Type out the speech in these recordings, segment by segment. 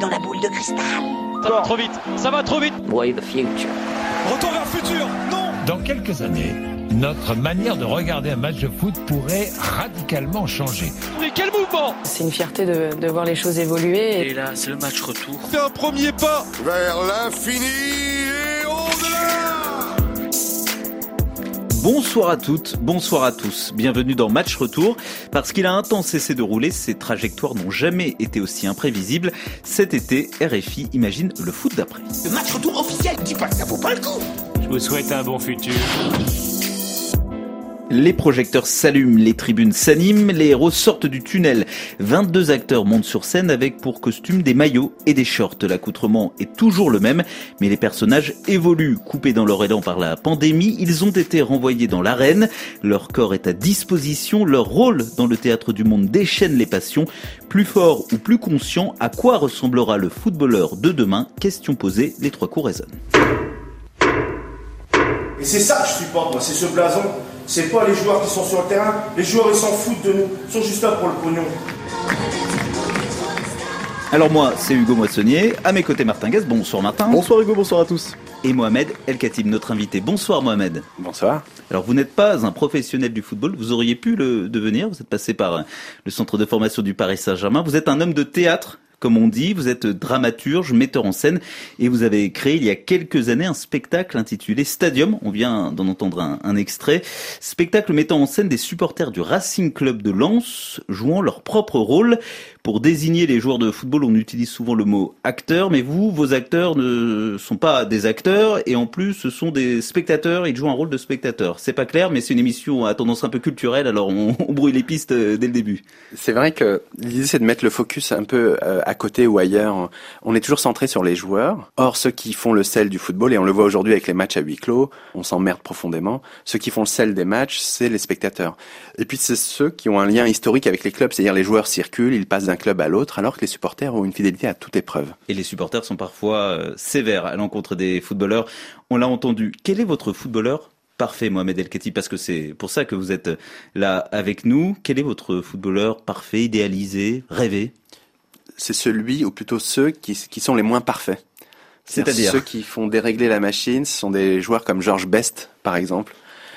dans la boule de cristal. Ça va trop vite, ça va trop vite. Boy the future. Retour vers le futur, non Dans quelques années, notre manière de regarder un match de foot pourrait radicalement changer. Mais quel mouvement C'est une fierté de, de voir les choses évoluer. Et là, c'est le match retour. C'est un premier pas vers l'infini Bonsoir à toutes, bonsoir à tous. Bienvenue dans Match Retour. Parce qu'il a un temps cessé de rouler, ses trajectoires n'ont jamais été aussi imprévisibles. Cet été, RFI imagine le foot d'après. Le match retour officiel, dis pas que ça vaut pas le coup. Je vous souhaite un bon futur. Les projecteurs s'allument, les tribunes s'animent, les héros sortent du tunnel. 22 acteurs montent sur scène avec pour costume des maillots et des shorts. L'accoutrement est toujours le même, mais les personnages évoluent. Coupés dans leur élan par la pandémie, ils ont été renvoyés dans l'arène. Leur corps est à disposition, leur rôle dans le théâtre du monde déchaîne les passions. Plus fort ou plus conscient, à quoi ressemblera le footballeur de demain? Question posée, les trois coups résonnent. Et c'est ça que je supporte, c'est ce blason. C'est pas les joueurs qui sont sur le terrain. Les joueurs, ils s'en foutent de nous. Ils sont juste là pour le pognon. Alors moi, c'est Hugo Moissonnier. À mes côtés, Martin Guest. Bonsoir Martin. Bonsoir Hugo, bonsoir à tous. Et Mohamed El Khatib, notre invité. Bonsoir Mohamed. Bonsoir. Alors vous n'êtes pas un professionnel du football, vous auriez pu le devenir, vous êtes passé par le centre de formation du Paris Saint-Germain, vous êtes un homme de théâtre comme on dit, vous êtes dramaturge, metteur en scène, et vous avez créé il y a quelques années un spectacle intitulé Stadium. On vient d'en entendre un, extrait. Spectacle mettant en scène des supporters du Racing Club de Lens jouant leur propre rôle. Pour désigner les joueurs de football, on utilise souvent le mot acteur, mais vous, vos acteurs ne sont pas des acteurs, et en plus, ce sont des spectateurs, ils jouent un rôle de spectateur. C'est pas clair, mais c'est une émission à tendance un peu culturelle, alors on, on brouille les pistes dès le début. C'est vrai que l'idée, c'est de mettre le focus un peu à côté ou ailleurs. On est toujours centré sur les joueurs. Or, ceux qui font le sel du football, et on le voit aujourd'hui avec les matchs à huis clos, on s'emmerde profondément, ceux qui font le sel des matchs, c'est les spectateurs. Et puis, c'est ceux qui ont un lien historique avec les clubs, c'est-à-dire les joueurs circulent, ils passent d'un club à l'autre, alors que les supporters ont une fidélité à toute épreuve. Et les supporters sont parfois euh, sévères à l'encontre des footballeurs. On l'a entendu. Quel est votre footballeur parfait, Mohamed El Khatib, parce que c'est pour ça que vous êtes là avec nous. Quel est votre footballeur parfait, idéalisé, rêvé? C'est celui, ou plutôt ceux qui, qui sont les moins parfaits. C'est-à-dire ceux qui font dérégler la machine, ce sont des joueurs comme George Best, par exemple.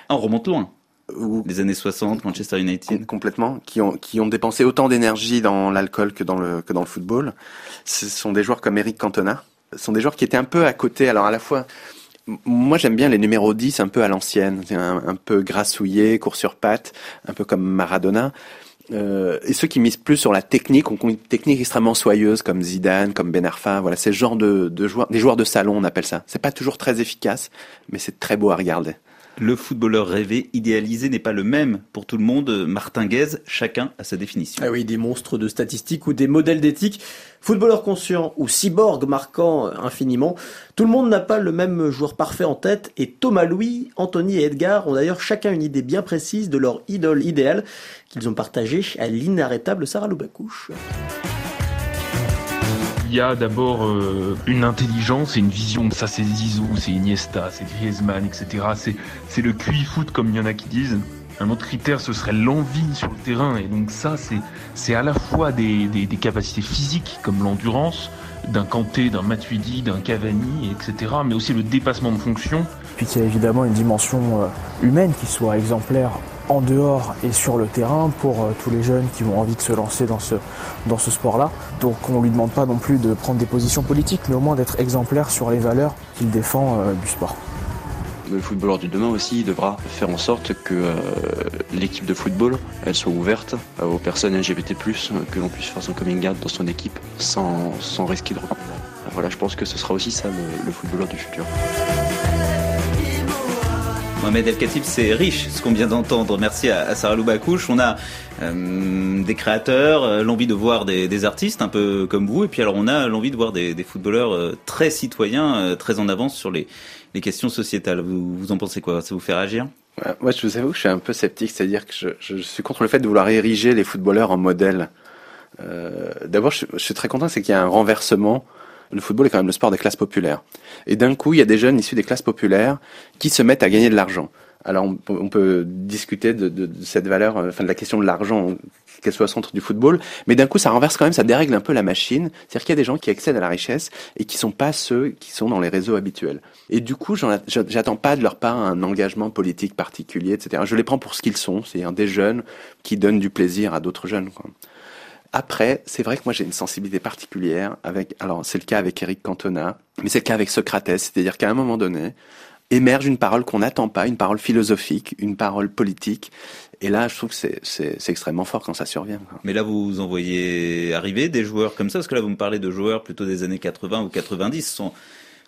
On remonte loin ou des années 60, Manchester United. Complètement, qui ont, qui ont dépensé autant d'énergie dans l'alcool que dans le, que dans le football. Ce sont des joueurs comme Eric Cantona. Ce sont des joueurs qui étaient un peu à côté. Alors à la fois, moi j'aime bien les numéros 10 un peu à l'ancienne, un, un peu grassouillé, court sur pattes, un peu comme Maradona. Euh, et ceux qui misent plus sur la technique, ont une technique extrêmement soyeuse, comme Zidane, comme Ben Arfa, voilà, c'est ce genre de, de joueurs, des joueurs de salon, on appelle ça. C'est pas toujours très efficace, mais c'est très beau à regarder. Le footballeur rêvé, idéalisé n'est pas le même pour tout le monde. Martin Guez, chacun a sa définition. Ah oui, des monstres de statistiques ou des modèles d'éthique. Footballeur conscient ou cyborg marquant infiniment. Tout le monde n'a pas le même joueur parfait en tête et Thomas Louis, Anthony et Edgar ont d'ailleurs chacun une idée bien précise de leur idole idéale qu'ils ont partagée à l'inarrêtable Sarah Loubacouche. Il y a d'abord euh, une intelligence et une vision. Ça, c'est Zizou, c'est Iniesta, c'est Griezmann, etc. C'est, le QI foot, comme il y en a qui disent. Un autre critère, ce serait l'envie sur le terrain. Et donc ça, c'est, à la fois des capacités physiques, comme l'endurance, d'un Kanté, d'un Matuidi, d'un Cavani, etc. Mais aussi le dépassement de fonction. Puis qu'il y a évidemment une dimension euh, humaine qui soit exemplaire en dehors et sur le terrain pour euh, tous les jeunes qui ont envie de se lancer dans ce, sport-là. Donc on ne lui demande pas non plus de prendre des positions politiques, mais au moins d'être exemplaire sur les valeurs qu'il défend euh, du sport. Le footballeur du demain aussi devra faire en sorte que euh, l'équipe de football elle soit ouverte aux personnes LGBT+, que l'on puisse faire son coming out dans son équipe sans, risquer de Voilà, je pense que ce sera aussi ça le footballeur du futur. Mohamed El Khatib, c'est riche ce qu'on vient d'entendre. Merci à, Sarah Loubacouche. On a euh, des créateurs, euh, l'envie de voir des, des, artistes un peu comme vous, et puis alors on a l'envie de voir des, des footballeurs euh, très citoyens, très en avance sur les, les questions sociétales. Vous, vous en pensez quoi? Ça vous fait réagir? Moi, je vous avoue que je suis un peu sceptique, c'est-à-dire que je, je, suis contre le fait de vouloir ériger les footballeurs en modèle. Euh, D'abord, je, je, suis très content, c'est qu'il y a un renversement. Le football est quand même le sport des classes populaires. Et d'un coup, il y a des jeunes issus des classes populaires qui se mettent à gagner de l'argent. Alors on, peut- discuter de, cette valeur, euh, enfin de la question de l'argent, qu'elle soit au centre du football, mais d'un coup ça renverse quand même, ça dérègle un peu la machine. C'est-à-dire qu'il y a des gens qui accèdent à la richesse et qui sont pas ceux qui sont dans les réseaux habituels. Et du coup, j'attends pas de leur part un engagement politique particulier, etc. Je les prends pour ce qu'ils sont, c'est-à-dire des jeunes qui donnent du plaisir à d'autres jeunes. Après, c'est vrai que moi j'ai une sensibilité particulière avec, alors c'est le cas avec Eric Cantona, mais c'est le cas avec Socrates, c'est-à-dire qu'à un moment donné, émerge une parole qu'on n'attend pas, une parole philosophique, une parole politique, et là je trouve que c'est, extrêmement fort quand ça survient. Mais là, vous en voyez arriver des joueurs comme ça, parce que là, vous me parlez de joueurs plutôt des années 80 ou 90, ce sont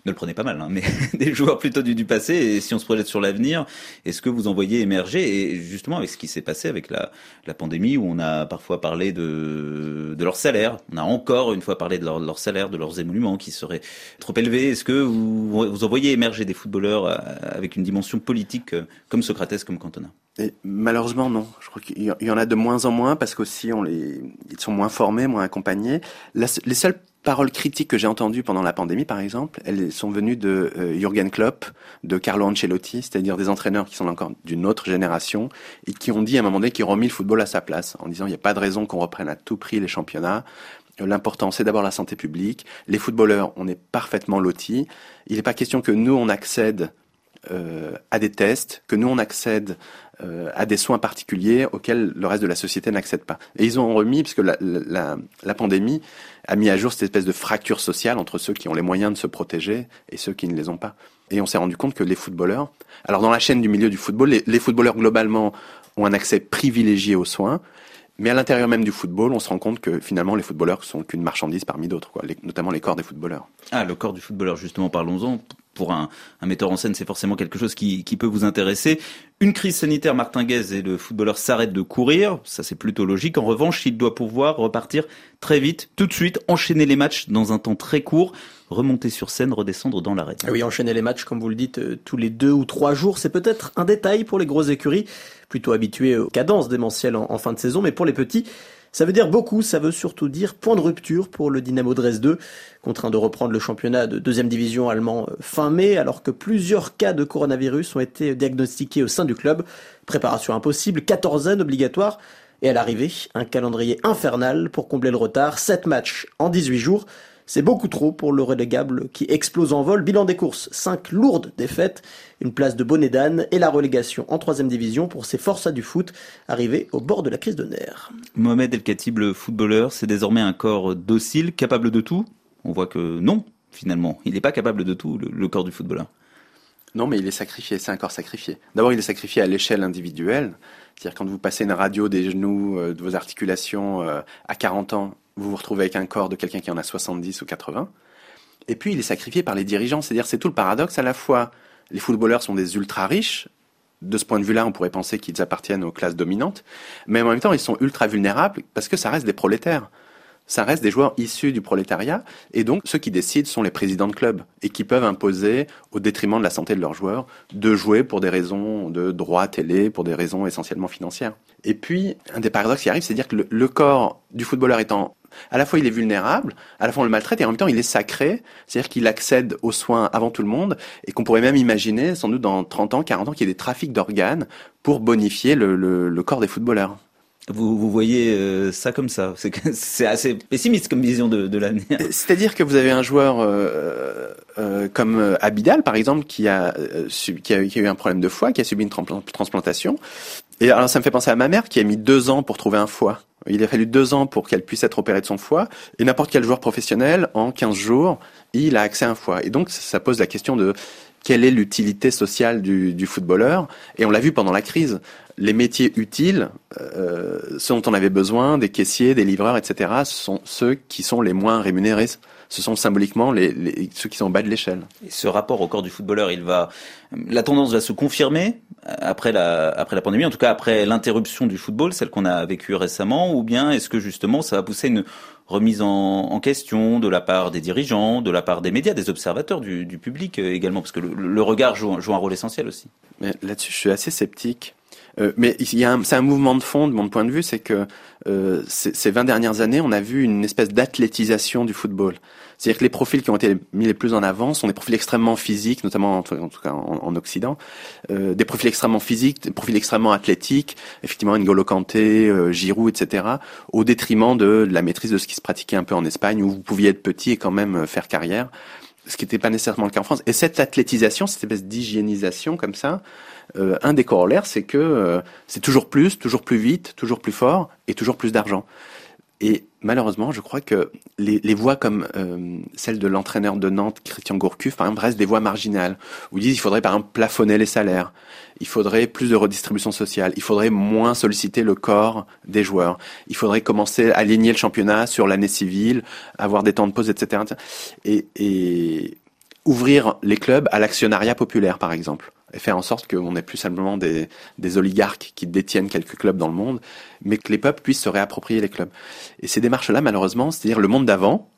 ne le prenez pas mal, hein, mais des joueurs plutôt du, passé. Et si on se projette sur l'avenir, est-ce que vous en voyez émerger? Et justement, avec ce qui s'est passé avec la, la pandémie, où on a parfois parlé de, de leur salaire, on a encore une fois parlé de leur, de salaire, de leurs émoluments qui seraient trop élevés. Est-ce que vous, vous en voyez émerger des footballeurs euh, avec une dimension politique euh, comme Socrates, comme Cantona? Malheureusement, non. Je crois qu'il y- en a de moins en moins parce qu'aussi on les, ils sont moins formés, moins accompagnés. Les seules paroles critiques que j'ai entendues pendant la pandémie, par exemple, elles sont venues de euh, Jürgen Klopp, de Carlo Ancelotti, c'est-à-dire des entraîneurs qui sont encore d'une autre génération et qui ont dit à un moment donné qu'ils remis le football à sa place en disant il n'y a pas de raison qu'on reprenne à tout prix les championnats. L'important, c'est d'abord la santé publique. Les footballeurs, on est parfaitement lotis. Il n'est pas question que nous, on accède à des tests, que nous on accède euh, à des soins particuliers auxquels le reste de la société n'accède pas. Et ils ont remis, puisque la, la, la pandémie a mis à jour cette espèce de fracture sociale entre ceux qui ont les moyens de se protéger et ceux qui ne les ont pas. Et on s'est rendu compte que les footballeurs, alors dans la chaîne du milieu du football, les, les footballeurs globalement ont un accès privilégié aux soins, mais à l'intérieur même du football, on se rend compte que finalement les footballeurs sont qu'une marchandise parmi d'autres, notamment les corps des footballeurs. Ah, le corps du footballeur, justement, parlons-en. Pour un, metteur en scène, c'est forcément quelque chose qui, peut vous intéresser. Une crise sanitaire martingaise et le footballeur s'arrête de courir, ça c'est plutôt logique. En revanche, il doit pouvoir repartir très vite, tout de suite, enchaîner les matchs dans un temps très court, remonter sur scène, redescendre dans l'arène. Ah Oui, enchaîner les matchs, comme vous le dites, euh, tous les deux ou trois jours, c'est peut-être un détail pour les grosses écuries, plutôt habituées aux cadences démentielles en, en fin de saison, mais pour les petits, ça veut dire beaucoup, ça veut surtout dire point de rupture pour le Dynamo Dresde, contraint de reprendre le championnat de deuxième division allemand euh, fin mai, alors que plusieurs cas de coronavirus ont été diagnostiqués au sein du club. Préparation impossible, quatorzaine obligatoire, et à l'arrivée, un calendrier infernal pour combler le retard, 7 matchs en 18 jours. C'est beaucoup trop pour le relégable qui explose en vol. Bilan des courses, 5 lourdes défaites, une place de bonnet d'âne et la relégation en troisième division pour ces forçats du foot arrivés au bord de la crise de nerfs. Mohamed El Khatib, le footballeur, c'est désormais un corps docile, capable de tout? On voit que non, finalement. Il n'est pas capable de tout, le, le corps du footballeur. Non, mais il est sacrifié, c'est un corps sacrifié. D'abord, il est sacrifié à l'échelle individuelle. C'est-à-dire quand vous passez une radio des genoux, euh, de vos articulations euh, à 40 ans, vous vous retrouvez avec un corps de quelqu'un qui en a 70 ou 80. Et puis, il est sacrifié par les dirigeants. C'est-à-dire, c'est tout le paradoxe. À la fois, les footballeurs sont des ultra riches. De ce point de vue-là, on pourrait penser qu'ils appartiennent aux classes dominantes. Mais en même temps, ils sont ultra vulnérables parce que ça reste des prolétaires ça reste des joueurs issus du prolétariat, et donc ceux qui décident sont les présidents de clubs, et qui peuvent imposer, au détriment de la santé de leurs joueurs, de jouer pour des raisons de droit télé, pour des raisons essentiellement financières. Et puis, un des paradoxes qui arrive, c'est de dire que le corps du footballeur étant à la fois il est vulnérable, à la fois on le maltraite et en même temps il est sacré, c'est-à-dire qu'il accède aux soins avant tout le monde et qu'on pourrait même imaginer, sans doute dans 30 ans, 40 ans, qu'il y ait des trafics d'organes pour bonifier le, le, le corps des footballeurs. Vous, vous voyez euh, ça comme ça C'est assez pessimiste comme vision de, de l'avenir. C'est-à-dire que vous avez un joueur euh, euh, comme euh, Abidal, par exemple, qui a, euh, qui, a, qui a eu un problème de foie, qui a subi une transplantation. Et alors ça me fait penser à ma mère qui a mis deux ans pour trouver un foie. Il a fallu deux ans pour qu'elle puisse être opérée de son foie. Et n'importe quel joueur professionnel, en 15 jours, il a accès à un foie. Et donc ça pose la question de quelle est l'utilité sociale du, du footballeur. Et on l'a vu pendant la crise. Les métiers utiles, euh, ceux dont on avait besoin, des caissiers, des livreurs, etc., sont ceux qui sont les moins rémunérés. Ce sont symboliquement les, les- ceux qui sont en bas de l'échelle. Et ce rapport au corps du footballeur, il va, la tendance va se confirmer après la, après la pandémie, en tout cas après l'interruption du football, celle qu'on a vécue récemment, ou bien est-ce que justement ça va pousser une remise en, en question de la part des dirigeants, de la part des médias, des observateurs, du, du public euh, également, parce que le, le regard joue, joue un rôle essentiel aussi. Là-dessus, je suis assez sceptique. Euh, mais il y a un- c'est un mouvement de fond, de mon point de vue, c'est que euh, ces, ces 20 dernières années, on a vu une espèce d'athlétisation du football. C'est-à-dire que les profils qui ont été mis les plus en avant sont des profils extrêmement physiques, notamment en, tout cas en, en Occident, euh, des profils extrêmement physiques, des profils extrêmement athlétiques, effectivement N'Golo Kanté, euh, Giroud, etc., au détriment de, de la maîtrise de ce qui se pratiquait un peu en Espagne, où vous pouviez être petit et quand même euh, faire carrière, ce qui n'était pas nécessairement le cas en France. Et cette athlétisation, cette espèce d'hygiénisation comme ça, euh, un des corollaires, c'est que euh, c'est toujours plus, toujours plus vite, toujours plus fort et toujours plus d'argent. Et malheureusement, je crois que les, voix comme euh, celle de l'entraîneur de Nantes, Christian Gourcuff, par exemple, restent des voix marginales, où ils disent qu'il faudrait par exemple plafonner les salaires, il faudrait plus de redistribution sociale, il faudrait moins solliciter le corps des joueurs, il faudrait commencer à aligner le championnat sur l'année civile, avoir des temps de pause, etc. Et, et ouvrir les clubs à l'actionnariat populaire, par exemple et faire en sorte qu'on n'ait plus simplement des, des, oligarques qui détiennent quelques clubs dans le monde, mais que les peuples puissent se réapproprier les clubs. Et ces démarches-là, malheureusement, c'est-à-dire le monde d'avant,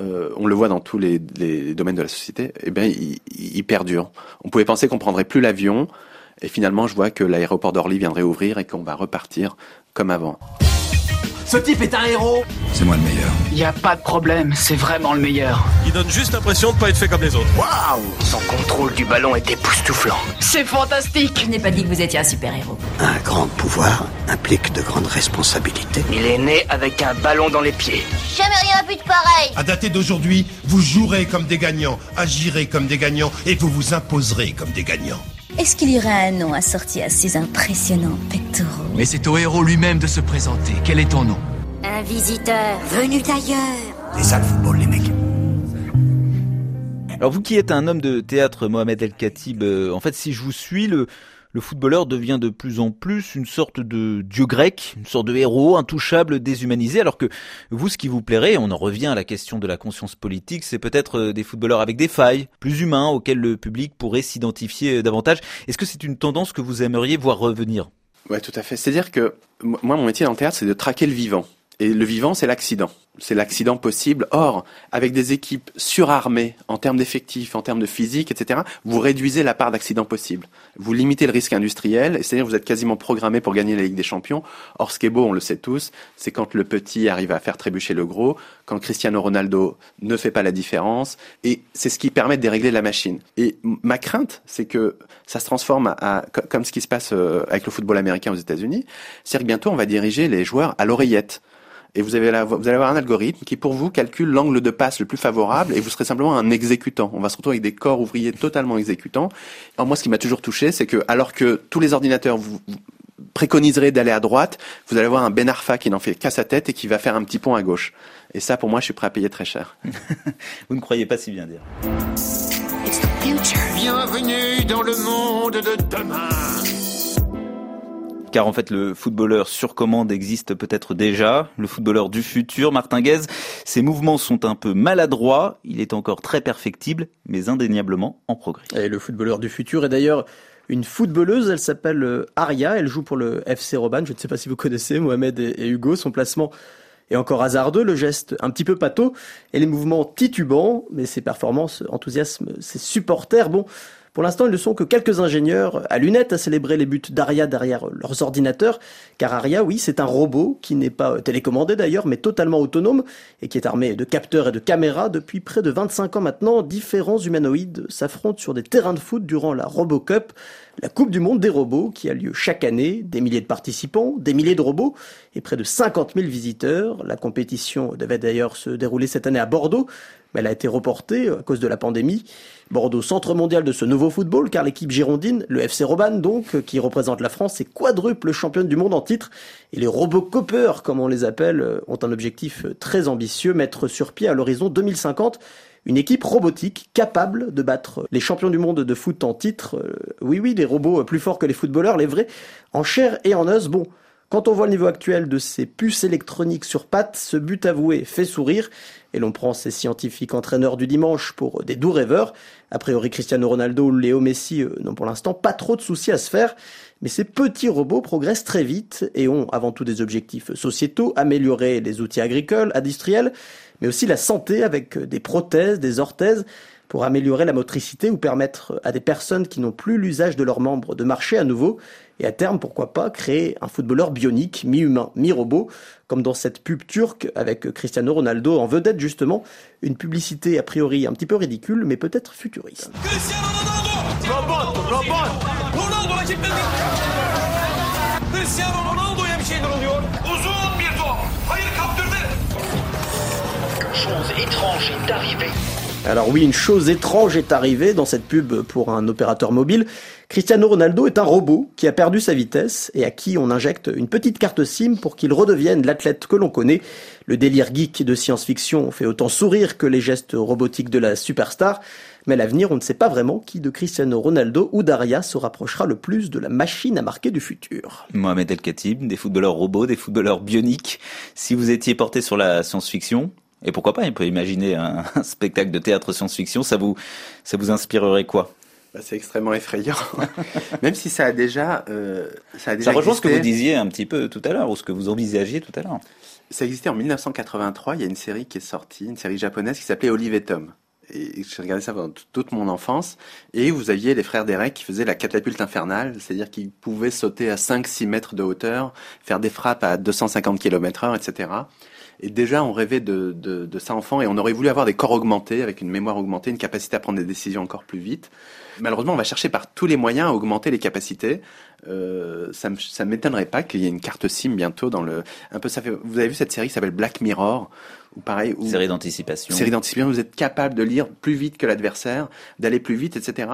euh, on le voit dans tous les, les, domaines de la société, eh bien, il, il perdure. On pouvait penser qu'on prendrait plus l'avion, et finalement, je vois que l'aéroport d'Orly viendrait ouvrir et qu'on va repartir comme avant. Ce type est un héros C'est moi le meilleur. Y a pas de problème, c'est vraiment le meilleur. Il donne juste l'impression de pas être fait comme les autres. Waouh Son contrôle du ballon est époustouflant. C'est fantastique Je n'ai pas dit que vous étiez un super-héros. Un grand pouvoir implique de grandes responsabilités. Il est né avec un ballon dans les pieds. Jamais rien vu de pareil À dater d'aujourd'hui, vous jouerez comme des gagnants, agirez comme des gagnants et vous vous imposerez comme des gagnants. Est-ce qu'il y aurait un nom assorti à ces impressionnants pectoraux Mais c'est au héros lui-même de se présenter. Quel est ton nom Un visiteur venu d'ailleurs. C'est ça le football, les mecs. Alors vous qui êtes un homme de théâtre, Mohamed El Khatib, euh, en fait, si je vous suis, le, le footballeur devient de plus en plus une sorte de dieu grec, une sorte de héros intouchable, déshumanisé, alors que vous, ce qui vous plairait, on en revient à la question de la conscience politique, c'est peut-être euh, des footballeurs avec des failles, plus humains, auxquels le public pourrait s'identifier davantage. Est-ce que c'est une tendance que vous aimeriez voir revenir? Ouais, tout à fait. C'est-à-dire que moi, mon métier dans le théâtre, c'est de traquer le vivant. Et le vivant, c'est l'accident. C'est l'accident possible. Or, avec des équipes surarmées en termes d'effectifs, en termes de physique, etc., vous réduisez la part d'accident possible. Vous limitez le risque industriel, c'est-à-dire vous êtes quasiment programmé pour gagner la Ligue des Champions. Or, ce qui est beau, on le sait tous, c'est quand le petit arrive à faire trébucher le gros, quand Cristiano Ronaldo ne fait pas la différence, et c'est ce qui permet de dérégler la machine. Et ma crainte, c'est que ça se transforme à, à, comme ce qui se passe euh, avec le football américain aux États-Unis, c'est-à-dire que bientôt on va diriger les joueurs à l'oreillette et vous, avez la, vous allez avoir un algorithme qui pour vous calcule l'angle de passe le plus favorable et vous serez simplement un exécutant. On va se retrouver avec des corps ouvriers totalement exécutants. Alors moi, ce qui m'a toujours touché, c'est que alors que tous les ordinateurs vous, vous préconiseraient d'aller à droite, vous allez avoir un Ben Arfa qui n'en fait qu'à sa tête et qui va faire un petit pont à gauche. Et ça, pour moi, je suis prêt à payer très cher. vous ne croyez pas si bien dire. Bienvenue dans le monde de demain car en fait le footballeur sur commande existe peut-être déjà, le footballeur du futur, Martin Guez, ses mouvements sont un peu maladroits, il est encore très perfectible, mais indéniablement en progrès. Et le footballeur du futur est d'ailleurs une footballeuse, elle s'appelle Aria, elle joue pour le FC Roban, je ne sais pas si vous connaissez Mohamed et Hugo, son placement est encore hasardeux, le geste un petit peu pâteau, et les mouvements titubants, mais ses performances enthousiasment ses supporters. Bon, pour l'instant, ils ne sont que quelques ingénieurs à lunettes à célébrer les buts d'Aria derrière leurs ordinateurs, car Aria, oui, c'est un robot qui n'est pas télécommandé d'ailleurs, mais totalement autonome, et qui est armé de capteurs et de caméras. Depuis près de 25 ans maintenant, différents humanoïdes s'affrontent sur des terrains de foot durant la RoboCup, la Coupe du Monde des robots, qui a lieu chaque année, des milliers de participants, des milliers de robots, et près de 50 000 visiteurs. La compétition devait d'ailleurs se dérouler cette année à Bordeaux, mais elle a été reportée à cause de la pandémie. Bordeaux, centre mondial de ce nouveau football, car l'équipe girondine, le FC Roban donc, qui représente la France, est quadruple championne du monde en titre. Et les Robocopeurs, comme on les appelle, ont un objectif très ambitieux, mettre sur pied à l'horizon 2050 une équipe robotique capable de battre les champions du monde de foot en titre. oui, oui, des robots plus forts que les footballeurs, les vrais, en chair et en os. Bon, quand on voit le niveau actuel de ces puces électroniques sur pattes, ce but avoué fait sourire et l'on prend ces scientifiques entraîneurs du dimanche pour des doux rêveurs. A priori, Cristiano Ronaldo ou Léo Messi n'ont pour l'instant pas trop de soucis à se faire, mais ces petits robots progressent très vite et ont avant tout des objectifs sociétaux, améliorer les outils agricoles, industriels, mais aussi la santé avec des prothèses, des orthèses, pour améliorer la motricité ou permettre à des personnes qui n'ont plus l'usage de leurs membres de marcher à nouveau et à terme, pourquoi pas, créer un footballeur bionique, mi-humain, mi-robot, comme dans cette pub turque avec Cristiano Ronaldo en vedette justement, une publicité a priori un petit peu ridicule mais peut-être futuriste. Robot, robot. Ronaldo rakiplerini. Cristiano Ronaldo'ya bir şeyler oluyor. Uzun bir top. Hayır kaptırdı. Chose étrange est arrivée. Alors oui, une chose étrange est arrivée dans cette pub pour un opérateur mobile. Cristiano Ronaldo est un robot qui a perdu sa vitesse et à qui on injecte une petite carte SIM pour qu'il redevienne l'athlète que l'on connaît. Le délire geek de science-fiction fait autant sourire que les gestes robotiques de la superstar. Mais l'avenir, on ne sait pas vraiment qui de Cristiano Ronaldo ou Daria se rapprochera le plus de la machine à marquer du futur. Mohamed El Khatib, des footballeurs robots, des footballeurs bioniques. Si vous étiez porté sur la science-fiction, et pourquoi pas, il peut imaginer un, un spectacle de théâtre science-fiction, ça vous, ça vous inspirerait quoi? Bah, c'est extrêmement effrayant. Même si ça a déjà, euh, ça a déjà Ça rejoint ce que vous disiez un petit peu tout à l'heure, ou ce que vous envisagiez tout à l'heure. Ça existait en 1983. Il y a une série qui est sortie, une série japonaise qui s'appelait Olive et Tom. Et j'ai regardé ça pendant toute mon enfance. Et vous aviez les frères Derek qui faisaient la catapulte infernale, c'est-à-dire qu'ils pouvaient sauter à 5-6 mètres de hauteur, faire des frappes à 250 km heure, etc. Et déjà, on rêvait de, de, de ça enfant et on aurait voulu avoir des corps augmentés, avec une mémoire augmentée, une capacité à prendre des décisions encore plus vite. Malheureusement, on va chercher par tous les moyens à augmenter les capacités. Euh, ça m'étonnerait pas qu'il y ait une carte SIM bientôt dans le. Un peu, ça fait. Vous avez vu cette série qui s'appelle Black Mirror, ou pareil. Où, Série d'anticipation. série d'anticipation. Vous êtes capable de lire plus vite que l'adversaire, d'aller plus vite, etc.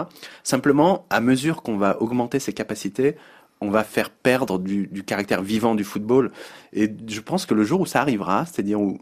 Simplement, à mesure qu'on va augmenter ses capacités, on va faire perdre du, du caractère vivant du football. Et je pense que le jour où ça arrivera, c'est-à-dire où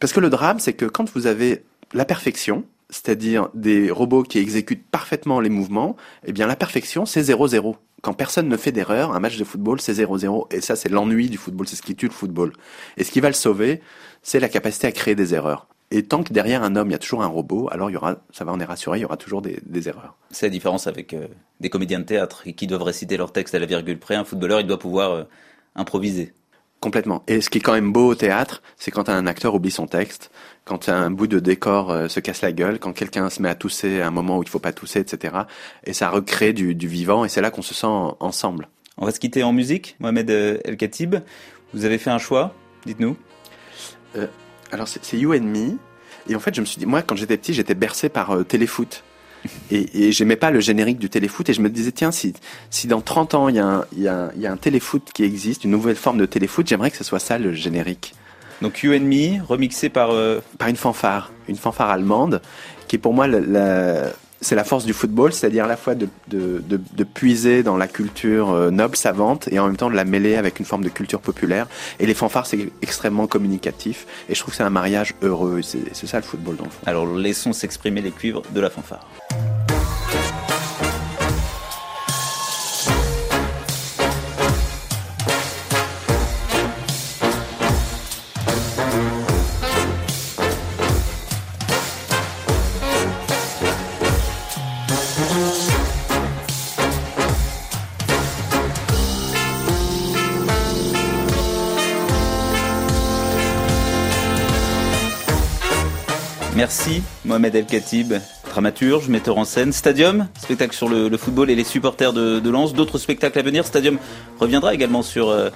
parce que le drame, c'est que quand vous avez la perfection, c'est-à-dire des robots qui exécutent parfaitement les mouvements, eh bien la perfection, c'est 0-0. Quand personne ne fait d'erreur, un match de football, c'est 0-0. Et ça, c'est l'ennui du football, c'est ce qui tue le football. Et ce qui va le sauver, c'est la capacité à créer des erreurs. Et tant que derrière un homme, il y a toujours un robot, alors il y aura, ça va, on est rassuré, il y aura toujours des, erreurs. C'est la différence avec euh, des comédiens de théâtre qui doivent réciter leur texte à la virgule près. Un footballeur, il doit pouvoir euh, improviser. Complètement. Et ce qui est quand même beau au théâtre, c'est quand un acteur oublie son texte, quand un bout de décor euh, se casse la gueule, quand quelqu'un se met à tousser à un moment où il faut pas tousser, etc. Et ça recrée du, du vivant, et c'est là qu'on se sent en- ensemble. On va se quitter en musique. Mohamed euh, El Khatib, vous avez fait un choix, dites-nous. Euh, alors c'est c'est You and Me, et en fait je me suis dit, moi quand j'étais petit, j'étais bercé par euh, Téléfoot. Et, et j'aimais pas le générique du téléfoot et je me disais tiens si si dans 30 ans il y a un, y a, un- il y a un téléfoot qui existe une nouvelle forme de téléfoot j'aimerais que ce soit ça le générique. Donc You and Me, remixé par euh, par une fanfare, une fanfare allemande, qui est pour moi la, la- c'est la force du football, c'est-à-dire à la fois de, de, de, puiser dans la culture euh, noble, savante, et en même temps de la mêler avec une forme de culture populaire. Et les fanfares, c'est extrêmement communicatif, et je trouve que c'est un mariage heureux, c'est ça le football dans le fond. Alors laissons s'exprimer les cuivres de la fanfare. Mohamed El Khatib, dramaturge, metteur en scène. Stadium, spectacle sur le, football et les supporters de, de Lens. D'autres spectacles à venir. Stadium reviendra également sur, euh,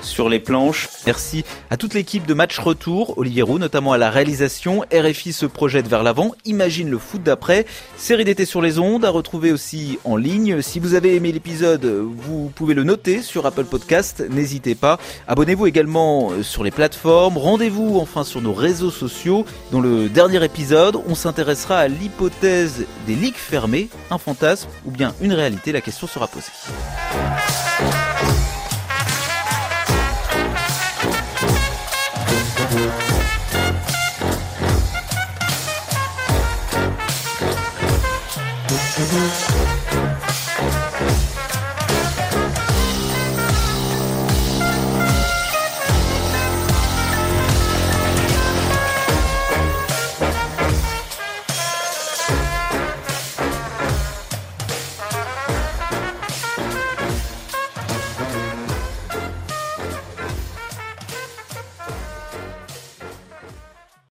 sur les planches. Merci à toute l'équipe de Match Retour, Olivier Roux, notamment à la réalisation. RFI se projette vers l'avant, imagine le foot d'après. Série d'été sur les ondes, à retrouver aussi en ligne. Si vous avez aimé l'épisode, vous pouvez le noter sur Apple Podcast, n'hésitez pas. Abonnez-vous également sur les plateformes. Rendez-vous enfin sur nos réseaux sociaux. Dans le dernier épisode, on s'intéressera à l'hypothèse des ligues fermées, un fantasme ou bien une réalité. La question sera posée.